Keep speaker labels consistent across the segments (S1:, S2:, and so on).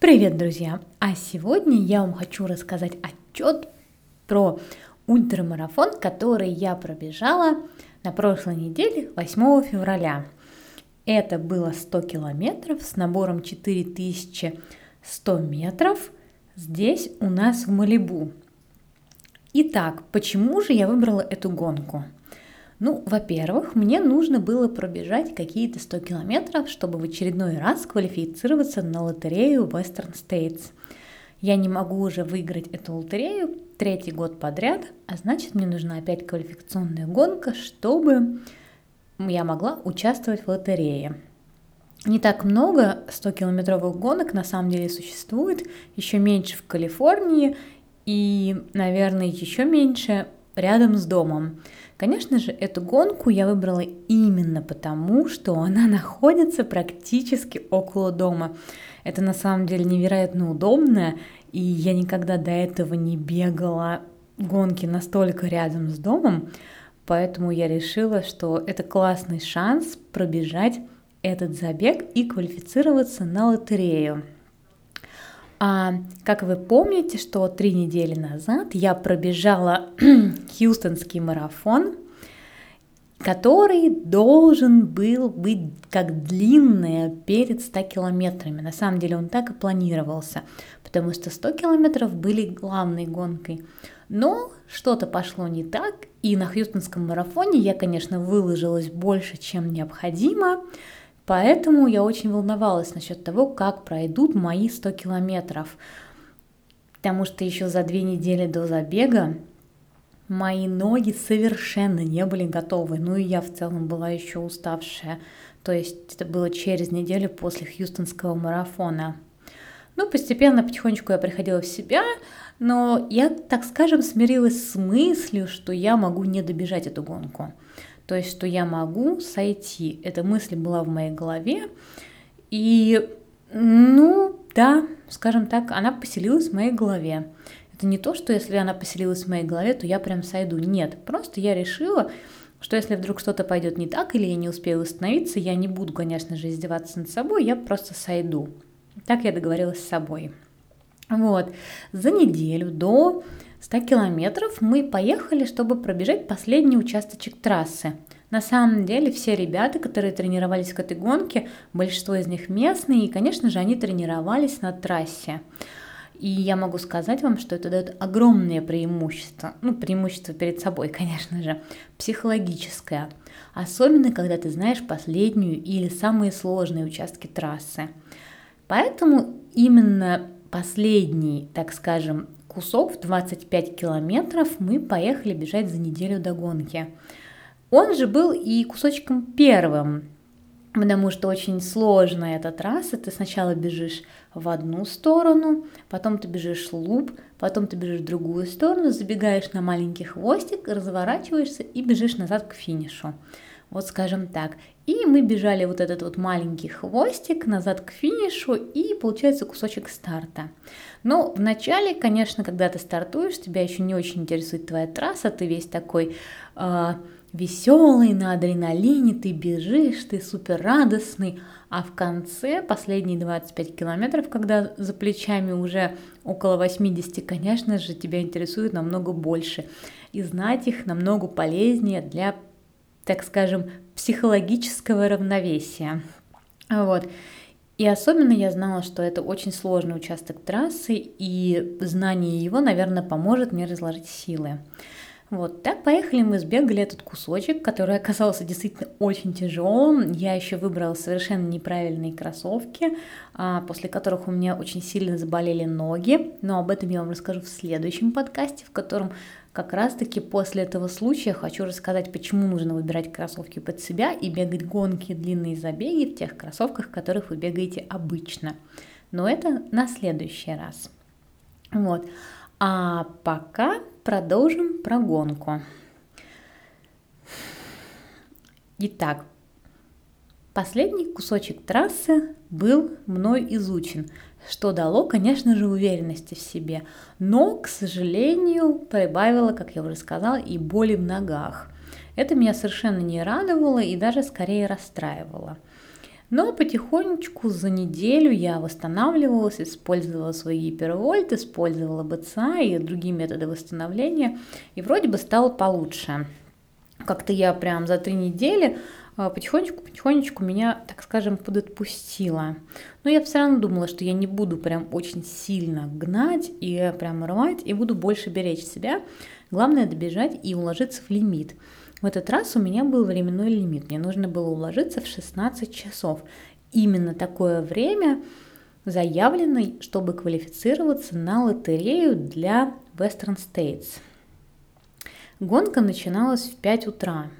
S1: Привет, друзья! А сегодня я вам хочу рассказать отчет про ультрамарафон, который я пробежала на прошлой неделе 8 февраля. Это было 100 километров с набором 4100 метров здесь у нас в Малибу. Итак, почему же я выбрала эту гонку? Ну, во-первых, мне нужно было пробежать какие-то 100 километров, чтобы в очередной раз квалифицироваться на лотерею Western States. Я не могу уже выиграть эту лотерею третий год подряд, а значит мне нужна опять квалификационная гонка, чтобы я могла участвовать в лотерее. Не так много 100-километровых гонок на самом деле существует, еще меньше в Калифорнии и, наверное, еще меньше рядом с домом. Конечно же, эту гонку я выбрала именно потому, что она находится практически около дома. Это на самом деле невероятно удобно, и я никогда до этого не бегала гонки настолько рядом с домом, поэтому я решила, что это классный шанс пробежать этот забег и квалифицироваться на лотерею. А, как вы помните, что три недели назад я пробежала Хьюстонский марафон, который должен был быть как длинная перед 100 километрами. На самом деле он так и планировался, потому что 100 километров были главной гонкой. Но что-то пошло не так, и на Хьюстонском марафоне я, конечно, выложилась больше, чем необходимо, Поэтому я очень волновалась насчет того, как пройдут мои 100 километров. Потому что еще за две недели до забега мои ноги совершенно не были готовы. Ну и я в целом была еще уставшая. То есть это было через неделю после Хьюстонского марафона. Ну, постепенно, потихонечку я приходила в себя, но я, так скажем, смирилась с мыслью, что я могу не добежать эту гонку то есть что я могу сойти. Эта мысль была в моей голове, и, ну, да, скажем так, она поселилась в моей голове. Это не то, что если она поселилась в моей голове, то я прям сойду. Нет, просто я решила, что если вдруг что-то пойдет не так или я не успею восстановиться, я не буду, конечно же, издеваться над собой, я просто сойду. Так я договорилась с собой. Вот, за неделю до 100 километров мы поехали, чтобы пробежать последний участочек трассы. На самом деле все ребята, которые тренировались к этой гонке, большинство из них местные, и, конечно же, они тренировались на трассе. И я могу сказать вам, что это дает огромное преимущество, ну, преимущество перед собой, конечно же, психологическое. Особенно, когда ты знаешь последнюю или самые сложные участки трассы. Поэтому именно последний, так скажем, кусок в 25 километров мы поехали бежать за неделю до гонки. Он же был и кусочком первым, потому что очень сложная эта трасса. Ты сначала бежишь в одну сторону, потом ты бежишь луп, потом ты бежишь в другую сторону, забегаешь на маленький хвостик, разворачиваешься и бежишь назад к финишу. Вот скажем так. И мы бежали вот этот вот маленький хвостик назад к финишу и получается кусочек старта. Но вначале, конечно, когда ты стартуешь, тебя еще не очень интересует твоя трасса, ты весь такой э, веселый, на адреналине, ты бежишь, ты супер радостный, а в конце, последние 25 километров, когда за плечами уже около 80, конечно же, тебя интересует намного больше. И знать их намного полезнее для так скажем, психологического равновесия. Вот. И особенно я знала, что это очень сложный участок трассы, и знание его, наверное, поможет мне разложить силы. Вот так поехали, мы сбегали этот кусочек, который оказался действительно очень тяжелым. Я еще выбрала совершенно неправильные кроссовки, а, после которых у меня очень сильно заболели ноги. Но об этом я вам расскажу в следующем подкасте, в котором как раз-таки после этого случая хочу рассказать, почему нужно выбирать кроссовки под себя и бегать гонки, длинные забеги в тех кроссовках, в которых вы бегаете обычно. Но это на следующий раз. Вот. А пока продолжим прогонку. Итак, последний кусочек трассы был мной изучен, что дало, конечно же, уверенности в себе, но, к сожалению, прибавило, как я уже сказала, и боли в ногах. Это меня совершенно не радовало и даже скорее расстраивало. Но потихонечку за неделю я восстанавливалась, использовала свой гипервольт, использовала БЦА и другие методы восстановления, и вроде бы стало получше. Как-то я прям за три недели потихонечку-потихонечку меня, так скажем, подотпустила. Но я все равно думала, что я не буду прям очень сильно гнать и прям рвать, и буду больше беречь себя. Главное добежать и уложиться в лимит. В этот раз у меня был временной лимит. Мне нужно было уложиться в 16 часов. Именно такое время заявлено, чтобы квалифицироваться на лотерею для Western States. Гонка начиналась в 5 утра,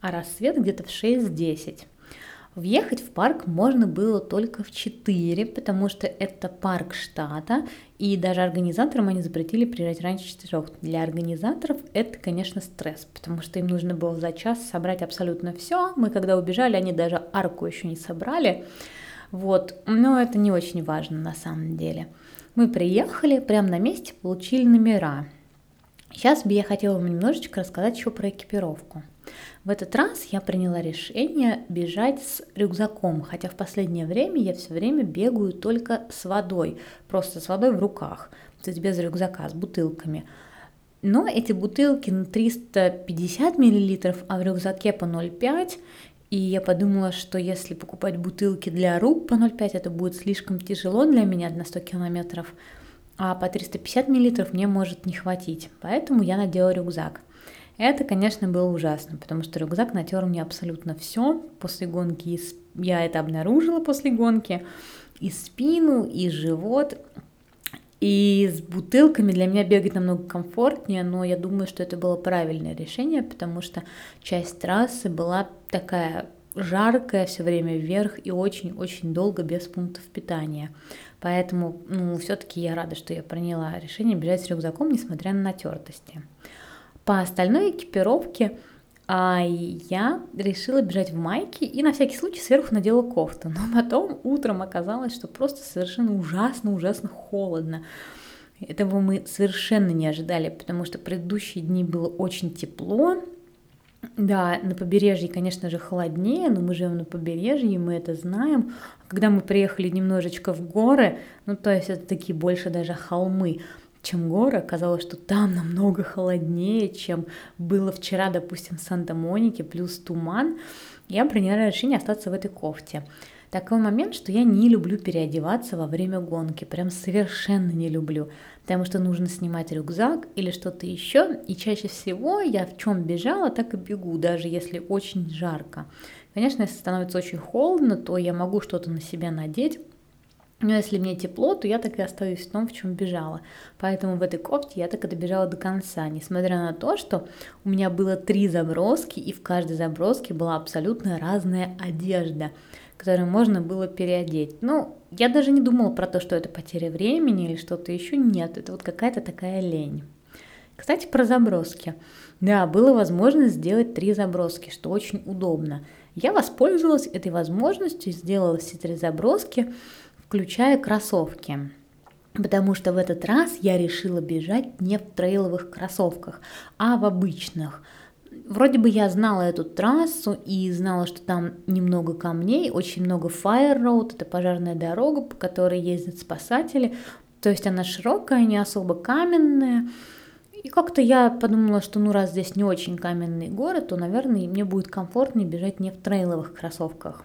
S1: а рассвет где-то в 6-10. Въехать в парк можно было только в 4, потому что это парк штата, и даже организаторам они запретили приезжать раньше 4. Для организаторов это, конечно, стресс, потому что им нужно было за час собрать абсолютно все. Мы когда убежали, они даже арку еще не собрали. Вот, но это не очень важно на самом деле. Мы приехали, прямо на месте получили номера. Сейчас бы я хотела вам немножечко рассказать еще про экипировку. В этот раз я приняла решение бежать с рюкзаком, хотя в последнее время я все время бегаю только с водой, просто с водой в руках, то есть без рюкзака, с бутылками. Но эти бутылки на 350 мл, а в рюкзаке по 0,5, и я подумала, что если покупать бутылки для рук по 0,5, это будет слишком тяжело для меня на 100 километров, а по 350 мл мне может не хватить. Поэтому я надела рюкзак. Это, конечно, было ужасно, потому что рюкзак натер мне абсолютно все после гонки. Я это обнаружила после гонки. И спину, и живот. И с бутылками для меня бегать намного комфортнее, но я думаю, что это было правильное решение, потому что часть трассы была такая жаркая все время вверх и очень-очень долго без пунктов питания. Поэтому, ну, все-таки я рада, что я приняла решение бежать с рюкзаком, несмотря на натертости. По остальной экипировке а я решила бежать в майке и на всякий случай сверху надела кофту. Но потом утром оказалось, что просто совершенно ужасно-ужасно холодно. Этого мы совершенно не ожидали, потому что предыдущие дни было очень тепло. Да, на побережье, конечно же, холоднее, но мы живем на побережье, мы это знаем. Когда мы приехали немножечко в горы, ну то есть это такие больше даже холмы, чем горы, оказалось, что там намного холоднее, чем было вчера, допустим, в Санта-Монике, плюс туман, я приняла решение остаться в этой кофте. Такой момент, что я не люблю переодеваться во время гонки, прям совершенно не люблю, потому что нужно снимать рюкзак или что-то еще, и чаще всего я в чем бежала, так и бегу, даже если очень жарко. Конечно, если становится очень холодно, то я могу что-то на себя надеть, но если мне тепло, то я так и остаюсь в том, в чем бежала. Поэтому в этой кофте я так и добежала до конца, несмотря на то, что у меня было три заброски, и в каждой заброске была абсолютно разная одежда, которую можно было переодеть. Ну, я даже не думала про то, что это потеря времени или что-то еще. Нет, это вот какая-то такая лень. Кстати, про заброски. Да, было возможность сделать три заброски, что очень удобно. Я воспользовалась этой возможностью, сделала все три заброски, включая кроссовки. Потому что в этот раз я решила бежать не в трейловых кроссовках, а в обычных. Вроде бы я знала эту трассу и знала, что там немного камней, очень много fire road, это пожарная дорога, по которой ездят спасатели. То есть она широкая, не особо каменная. И как-то я подумала, что ну раз здесь не очень каменный город, то, наверное, мне будет комфортнее бежать не в трейловых кроссовках.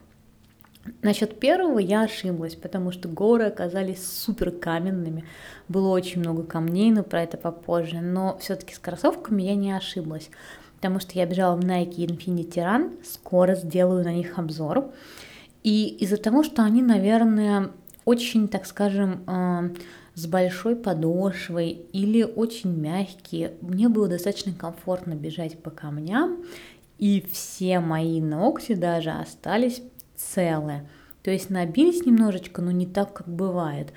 S1: Насчет первого я ошиблась, потому что горы оказались супер каменными. Было очень много камней, но про это попозже. Но все-таки с кроссовками я не ошиблась, потому что я бежала в Nike Infinity Run, скоро сделаю на них обзор. И из-за того, что они, наверное, очень, так скажем, э, с большой подошвой или очень мягкие, мне было достаточно комфортно бежать по камням, и все мои ногти даже остались целое. То есть набились немножечко, но не так, как бывает.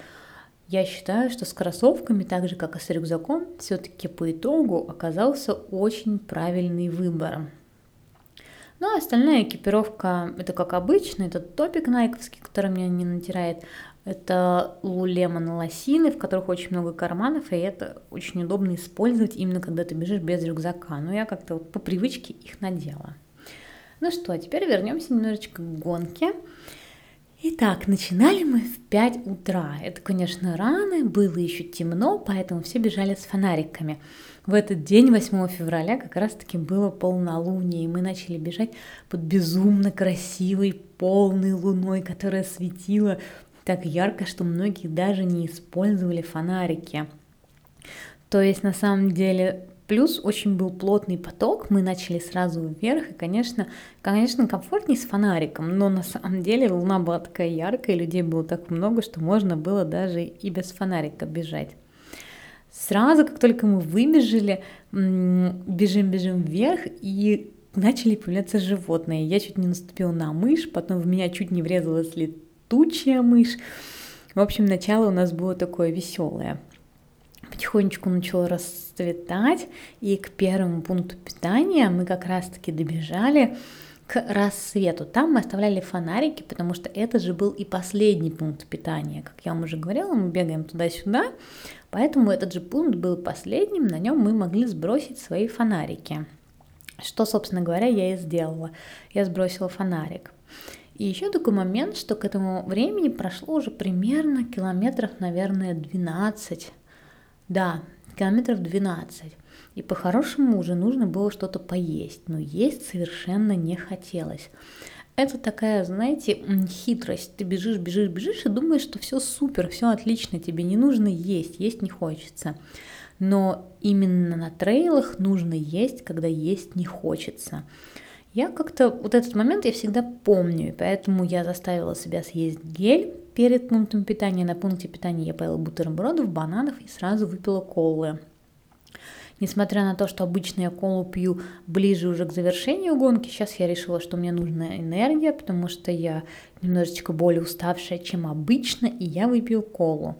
S1: Я считаю, что с кроссовками, так же как и с рюкзаком, все-таки по итогу оказался очень правильный выбор. Ну а остальная экипировка, это как обычно, это топик найковский, который меня не натирает, это Lululemon лосины, в которых очень много карманов, и это очень удобно использовать именно когда ты бежишь без рюкзака. Но я как-то вот по привычке их надела. Ну что, теперь вернемся немножечко к гонке. Итак, начинали мы в 5 утра. Это, конечно, рано, было еще темно, поэтому все бежали с фонариками. В этот день, 8 февраля, как раз-таки было полнолуние, и мы начали бежать под безумно красивой полной луной, которая светила так ярко, что многие даже не использовали фонарики. То есть, на самом деле, Плюс очень был плотный поток, мы начали сразу вверх, и, конечно, конечно, комфортнее с фонариком, но на самом деле луна была такая яркая, людей было так много, что можно было даже и без фонарика бежать. Сразу, как только мы выбежали, бежим-бежим вверх, и начали появляться животные. Я чуть не наступила на мышь, потом в меня чуть не врезалась летучая мышь. В общем, начало у нас было такое веселое потихонечку начало расцветать, и к первому пункту питания мы как раз-таки добежали к рассвету. Там мы оставляли фонарики, потому что это же был и последний пункт питания. Как я вам уже говорила, мы бегаем туда-сюда, поэтому этот же пункт был последним, на нем мы могли сбросить свои фонарики. Что, собственно говоря, я и сделала. Я сбросила фонарик. И еще такой момент, что к этому времени прошло уже примерно километров, наверное, 12 да, километров 12. И по-хорошему уже нужно было что-то поесть, но есть совершенно не хотелось. Это такая, знаете, хитрость. Ты бежишь, бежишь, бежишь и думаешь, что все супер, все отлично, тебе не нужно есть, есть не хочется. Но именно на трейлах нужно есть, когда есть не хочется. Я как-то вот этот момент я всегда помню, и поэтому я заставила себя съесть гель перед пунктом питания. На пункте питания я поела бутербродов, бананов и сразу выпила колы. Несмотря на то, что обычно я колу пью ближе уже к завершению гонки, сейчас я решила, что мне нужна энергия, потому что я немножечко более уставшая, чем обычно, и я выпью колу.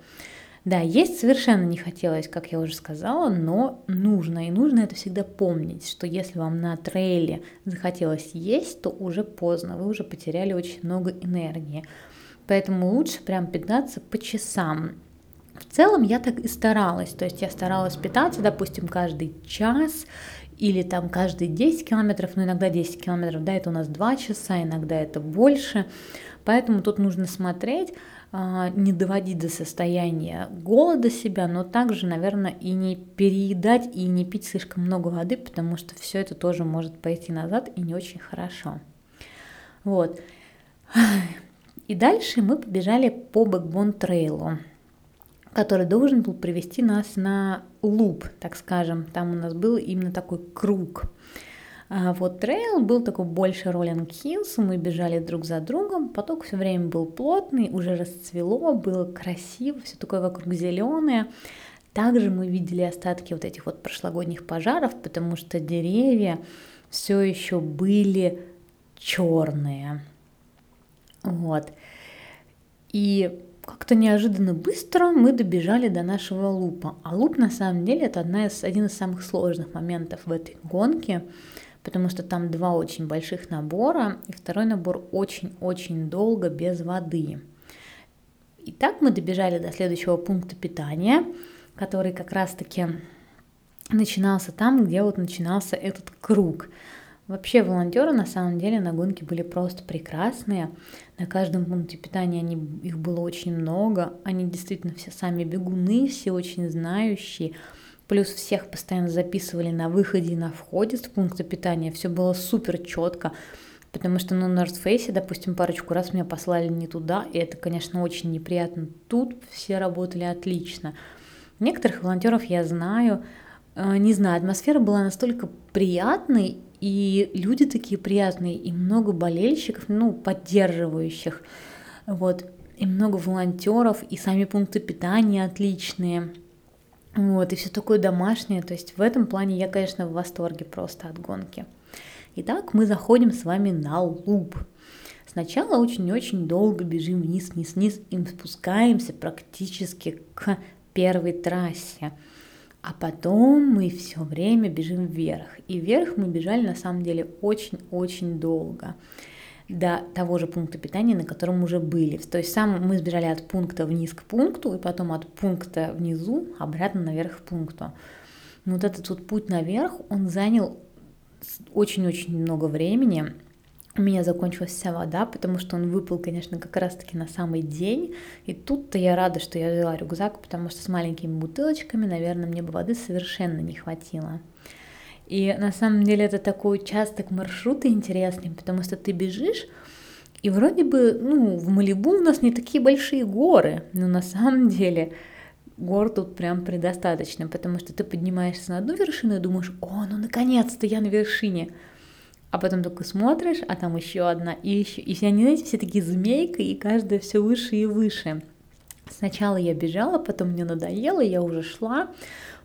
S1: Да, есть совершенно не хотелось, как я уже сказала, но нужно. И нужно это всегда помнить, что если вам на трейле захотелось есть, то уже поздно, вы уже потеряли очень много энергии. Поэтому лучше прям питаться по часам. В целом я так и старалась, то есть я старалась питаться, допустим, каждый час или там каждые 10 километров, ну иногда 10 километров, да, это у нас 2 часа, иногда это больше, поэтому тут нужно смотреть, а, не доводить до состояния голода себя, но также, наверное, и не переедать и не пить слишком много воды, потому что все это тоже может пойти назад и не очень хорошо. Вот. И дальше мы побежали по Backbone трейлу, который должен был привести нас на loop, так скажем. Там у нас был именно такой круг. А вот трейл был такой больше rolling hills, мы бежали друг за другом, поток все время был плотный, уже рассвело, было красиво, все такое вокруг зеленое. Также мы видели остатки вот этих вот прошлогодних пожаров, потому что деревья все еще были черные. Вот. И как-то неожиданно быстро мы добежали до нашего лупа. А луп на самом деле это одна из, один из самых сложных моментов в этой гонке, потому что там два очень больших набора, и второй набор очень-очень долго без воды. И так мы добежали до следующего пункта питания, который как раз-таки начинался там, где вот начинался этот круг. Вообще волонтеры на самом деле на гонке были просто прекрасные. На каждом пункте питания они, их было очень много. Они действительно все сами бегуны, все очень знающие. Плюс всех постоянно записывали на выходе и на входе с пункта питания. Все было супер четко. Потому что ну, на North Face, допустим, парочку раз меня послали не туда, и это, конечно, очень неприятно. Тут все работали отлично. Некоторых волонтеров я знаю, э, не знаю, атмосфера была настолько приятной, и люди такие приятные, и много болельщиков, ну, поддерживающих, вот, и много волонтеров, и сами пункты питания отличные. Вот, и все такое домашнее. То есть в этом плане я, конечно, в восторге просто от гонки. Итак, мы заходим с вами на луп. Сначала очень-очень долго бежим вниз, вниз, вниз и спускаемся практически к первой трассе. А потом мы все время бежим вверх. И вверх мы бежали на самом деле очень-очень долго до того же пункта питания, на котором уже были. То есть сам мы сбежали от пункта вниз к пункту, и потом от пункта внизу обратно наверх к пункту. Но вот этот вот путь наверх, он занял очень-очень много времени, у меня закончилась вся вода, потому что он выпал, конечно, как раз-таки на самый день. И тут-то я рада, что я взяла рюкзак, потому что с маленькими бутылочками, наверное, мне бы воды совершенно не хватило. И на самом деле это такой участок маршрута интересный, потому что ты бежишь, и вроде бы, ну, в Малибу у нас не такие большие горы, но на самом деле гор тут прям предостаточно, потому что ты поднимаешься на одну вершину и думаешь, о, ну наконец-то я на вершине а потом только смотришь, а там еще одна, и еще, и все они, знаете, все такие змейкой, и каждая все выше и выше. Сначала я бежала, потом мне надоело, я уже шла,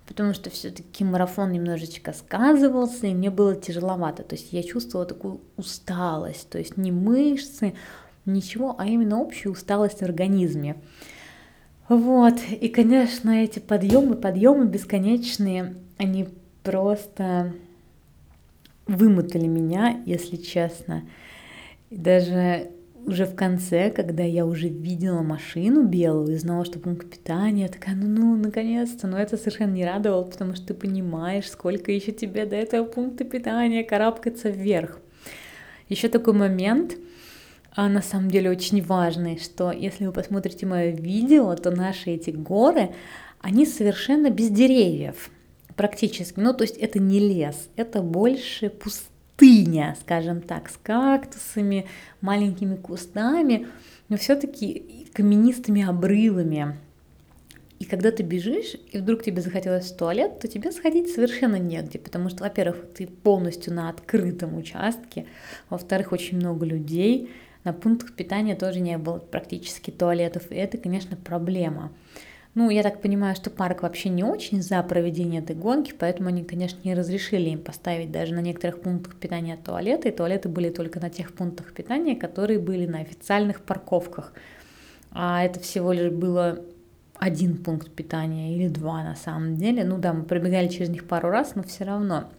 S1: потому что все-таки марафон немножечко сказывался, и мне было тяжеловато. То есть я чувствовала такую усталость, то есть не мышцы, ничего, а именно общую усталость в организме. Вот, и, конечно, эти подъемы, подъемы бесконечные, они просто вымотали меня, если честно. Даже уже в конце, когда я уже видела машину белую и знала, что пункт питания, я такая, ну, ну, наконец-то, но это совершенно не радовало, потому что ты понимаешь, сколько еще тебе до этого пункта питания карабкаться вверх. Еще такой момент, а на самом деле очень важный, что если вы посмотрите мое видео, то наши эти горы, они совершенно без деревьев практически. Ну, то есть это не лес, это больше пустыня, скажем так, с кактусами, маленькими кустами, но все-таки каменистыми обрывами. И когда ты бежишь, и вдруг тебе захотелось в туалет, то тебе сходить совершенно негде, потому что, во-первых, ты полностью на открытом участке, во-вторых, очень много людей, на пунктах питания тоже не было практически туалетов, и это, конечно, проблема. Ну, я так понимаю, что парк вообще не очень за проведение этой гонки, поэтому они, конечно, не разрешили им поставить даже на некоторых пунктах питания туалеты, и туалеты были только на тех пунктах питания, которые были на официальных парковках. А это всего лишь было один пункт питания или два на самом деле. Ну да, мы пробегали через них пару раз, но все равно.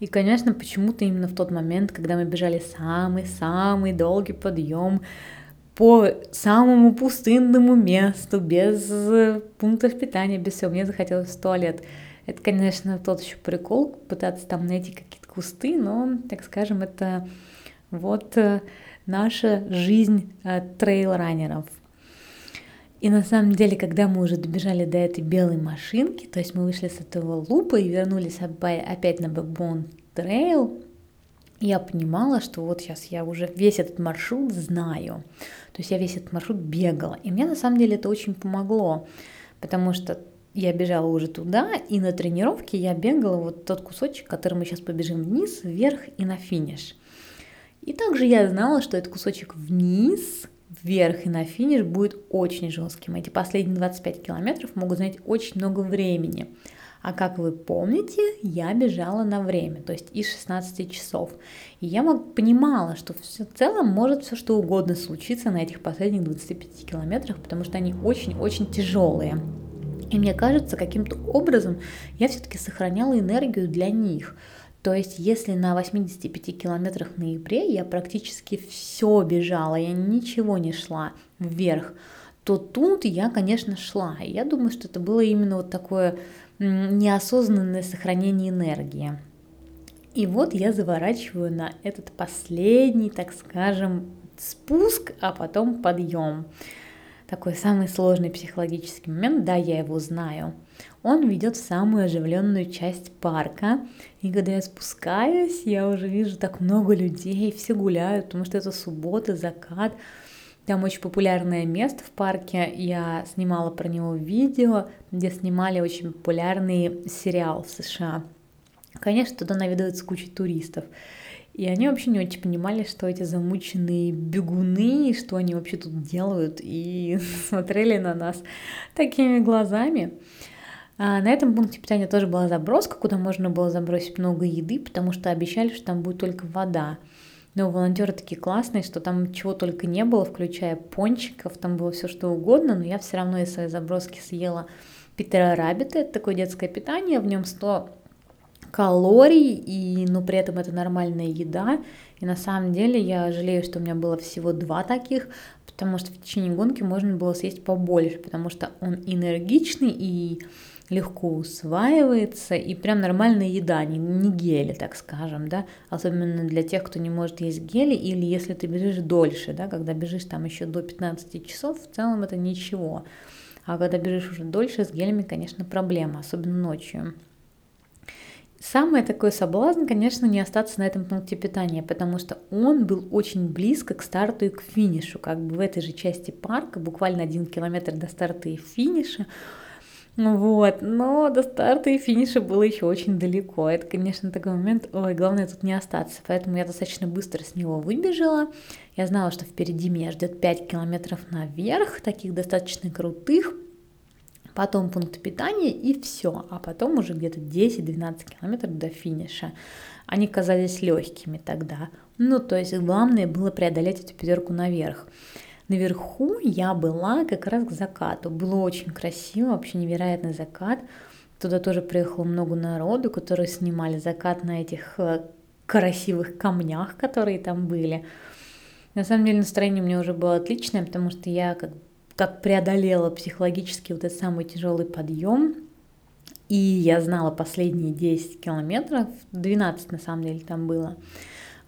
S1: И, конечно, почему-то именно в тот момент, когда мы бежали самый-самый долгий подъем, по самому пустынному месту, без э, пунктов питания, без всего. Мне захотелось в туалет. Это, конечно, тот еще прикол, пытаться там найти какие-то кусты, но, так скажем, это вот э, наша жизнь э, трейл-раннеров. И на самом деле, когда мы уже добежали до этой белой машинки, то есть мы вышли с этого лупа и вернулись опять на Backbone Trail, я понимала, что вот сейчас я уже весь этот маршрут знаю. То есть я весь этот маршрут бегала. И мне на самом деле это очень помогло, потому что я бежала уже туда, и на тренировке я бегала вот тот кусочек, который мы сейчас побежим вниз, вверх и на финиш. И также я знала, что этот кусочек вниз, вверх и на финиш будет очень жестким. Эти последние 25 километров могут занять очень много времени. А как вы помните, я бежала на время, то есть из 16 часов. И я понимала, что в целом может все что угодно случиться на этих последних 25 километрах, потому что они очень-очень тяжелые. И мне кажется, каким-то образом я все-таки сохраняла энергию для них. То есть, если на 85 километрах ноябре я практически все бежала, я ничего не шла вверх, то тут я, конечно, шла. И я думаю, что это было именно вот такое неосознанное сохранение энергии. И вот я заворачиваю на этот последний, так скажем, спуск, а потом подъем. Такой самый сложный психологический момент, да, я его знаю. Он ведет в самую оживленную часть парка. И когда я спускаюсь, я уже вижу так много людей, все гуляют, потому что это суббота, закат. Там очень популярное место в парке. Я снимала про него видео, где снимали очень популярный сериал в США. Конечно, туда наведывается куча туристов. И они вообще не очень понимали, что эти замученные бегуны, что они вообще тут делают, и смотрели на нас такими глазами. А на этом пункте питания тоже была заброска, куда можно было забросить много еды, потому что обещали, что там будет только вода. Но волонтеры такие классные, что там чего только не было, включая пончиков, там было все что угодно, но я все равно из своей заброски съела Питера Рабита, это такое детское питание, в нем 100 калорий, и, но при этом это нормальная еда. И на самом деле я жалею, что у меня было всего два таких, потому что в течение гонки можно было съесть побольше, потому что он энергичный и легко усваивается, и прям нормальная еда, не, не гели, так скажем, да, особенно для тех, кто не может есть гели, или если ты бежишь дольше, да, когда бежишь там еще до 15 часов, в целом это ничего, а когда бежишь уже дольше, с гелями, конечно, проблема, особенно ночью. Самый такой соблазн, конечно, не остаться на этом пункте питания, потому что он был очень близко к старту и к финишу, как бы в этой же части парка, буквально один километр до старта и финиша, вот, но до старта и финиша было еще очень далеко. Это, конечно, такой момент, ой, главное тут не остаться. Поэтому я достаточно быстро с него выбежала. Я знала, что впереди меня ждет 5 километров наверх, таких достаточно крутых потом пункт питания и все, а потом уже где-то 10-12 километров до финиша. Они казались легкими тогда. Ну, то есть главное было преодолеть эту пятерку наверх. Наверху я была как раз к закату. Было очень красиво, вообще невероятный закат. Туда тоже приехало много народу, которые снимали закат на этих э, красивых камнях, которые там были. На самом деле настроение у меня уже было отличное, потому что я как как преодолела психологически вот этот самый тяжелый подъем. И я знала последние 10 километров, 12 на самом деле там было.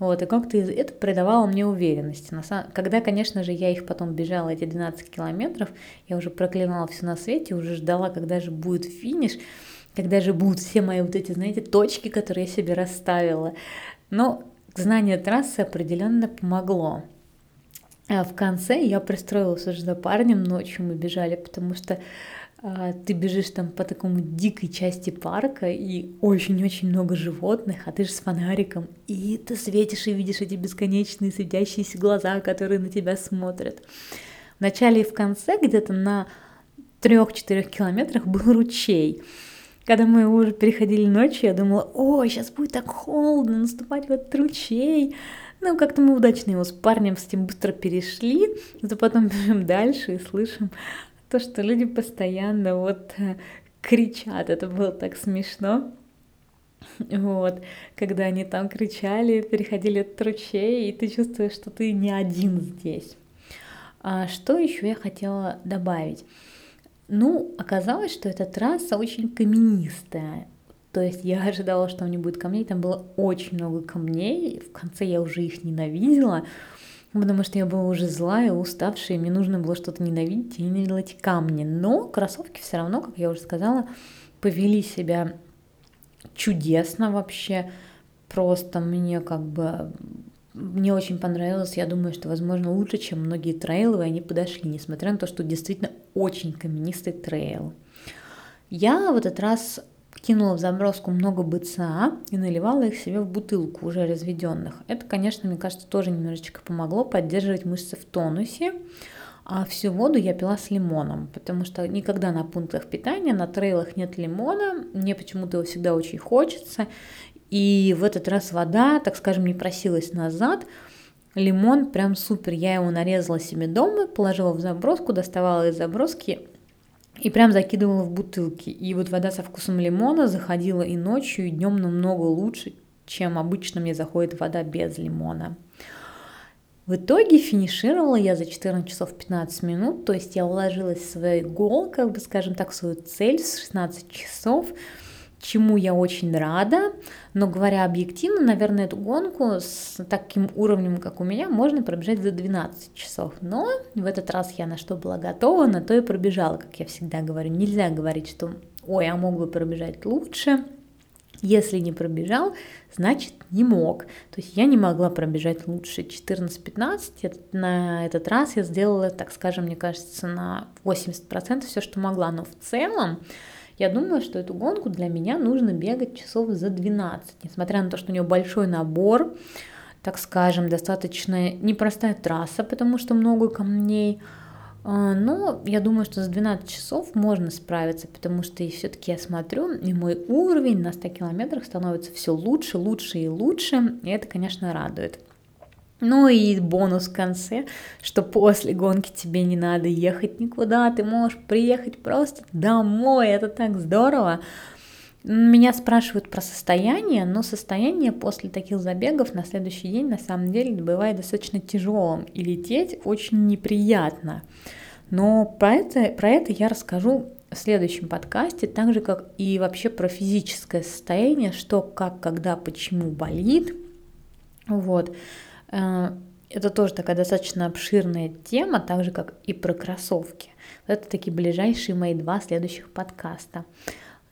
S1: Вот, и как-то это придавало мне уверенности. Когда, конечно же, я их потом бежала, эти 12 километров, я уже проклинала все на свете, уже ждала, когда же будет финиш, когда же будут все мои вот эти, знаете, точки, которые я себе расставила. Но знание трассы определенно помогло. А в конце я пристроилась уже за парнем, ночью мы бежали, потому что ты бежишь там по такому дикой части парка, и очень-очень много животных, а ты же с фонариком, и ты светишь и видишь эти бесконечные светящиеся глаза, которые на тебя смотрят. В начале и в конце, где-то на трех-четырех километрах был ручей. Когда мы уже переходили ночью, я думала, о, сейчас будет так холодно наступать в этот ручей. Ну, как-то мы удачно его с парнем с этим быстро перешли, зато потом бежим дальше и слышим то, что люди постоянно вот э, кричат. Это было так смешно. Вот, когда они там кричали, переходили от ручей, и ты чувствуешь, что ты не один здесь. А что еще я хотела добавить? Ну, оказалось, что эта трасса очень каменистая. То есть я ожидала, что там не будет камней, там было очень много камней, в конце я уже их ненавидела, потому что я была уже злая, уставшая, мне нужно было что-то ненавидеть, и ненавидела эти камни. Но кроссовки все равно, как я уже сказала, повели себя чудесно вообще, просто мне как бы мне очень понравилось, я думаю, что, возможно, лучше, чем многие трейлы, они подошли, несмотря на то, что действительно очень каменистый трейл. Я в этот раз кинула в заброску много БЦА и наливала их себе в бутылку уже разведенных. Это, конечно, мне кажется, тоже немножечко помогло поддерживать мышцы в тонусе. А всю воду я пила с лимоном, потому что никогда на пунктах питания, на трейлах нет лимона, мне почему-то его всегда очень хочется. И в этот раз вода, так скажем, не просилась назад, Лимон прям супер. Я его нарезала себе дома, положила в заброску, доставала из заброски и прям закидывала в бутылки. И вот вода со вкусом лимона заходила и ночью, и днем намного лучше, чем обычно мне заходит вода без лимона. В итоге финишировала я за 14 часов 15 минут, то есть я уложилась в свой гол, как бы скажем так, в свою цель с 16 часов, чему я очень рада. Но говоря объективно, наверное, эту гонку с таким уровнем, как у меня, можно пробежать за 12 часов. Но в этот раз я на что была готова, на то и пробежала, как я всегда говорю. Нельзя говорить, что ой, я мог бы пробежать лучше. Если не пробежал, значит не мог. То есть я не могла пробежать лучше 14-15. На этот раз я сделала, так скажем, мне кажется, на 80% все, что могла. Но в целом я думаю, что эту гонку для меня нужно бегать часов за 12, несмотря на то, что у нее большой набор, так скажем, достаточно непростая трасса, потому что много камней, а, но я думаю, что за 12 часов можно справиться, потому что все-таки я смотрю, и мой уровень на 100 километрах становится все лучше, лучше и лучше, и это, конечно, радует. Ну и бонус в конце, что после гонки тебе не надо ехать никуда, ты можешь приехать просто домой, это так здорово. Меня спрашивают про состояние, но состояние после таких забегов на следующий день на самом деле бывает достаточно тяжелым, и лететь очень неприятно. Но про это, про это я расскажу в следующем подкасте, так же как и вообще про физическое состояние, что, как, когда, почему болит. Вот. Э, это тоже такая достаточно обширная тема, так же как и про кроссовки. Это такие ближайшие мои два следующих подкаста.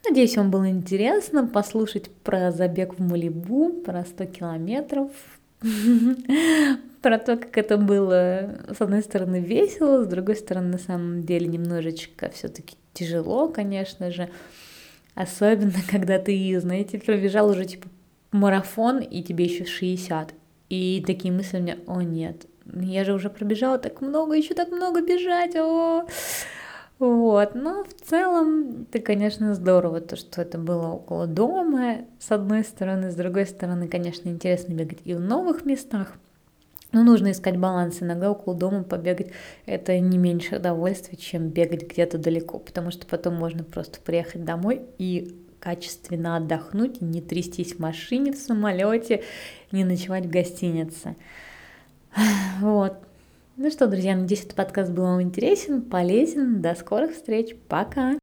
S1: Надеюсь, вам было интересно послушать про забег в Малибу, про 100 километров, про то, как это было, с одной стороны, весело, с другой стороны, на самом деле, немножечко все-таки тяжело, конечно же. Особенно, когда ты, знаете, пробежал уже типа марафон, и тебе еще 60. И такие мысли у меня, о нет, я же уже пробежала так много, еще так много бежать, о, вот, но в целом это, конечно, здорово, то, что это было около дома, с одной стороны, с другой стороны, конечно, интересно бегать и в новых местах, но нужно искать баланс. Иногда около дома побегать – это не меньше удовольствия, чем бегать где-то далеко, потому что потом можно просто приехать домой и качественно отдохнуть, не трястись в машине, в самолете, не ночевать в гостинице. Вот. Ну что, друзья, надеюсь, этот подкаст был вам интересен, полезен. До скорых встреч. Пока!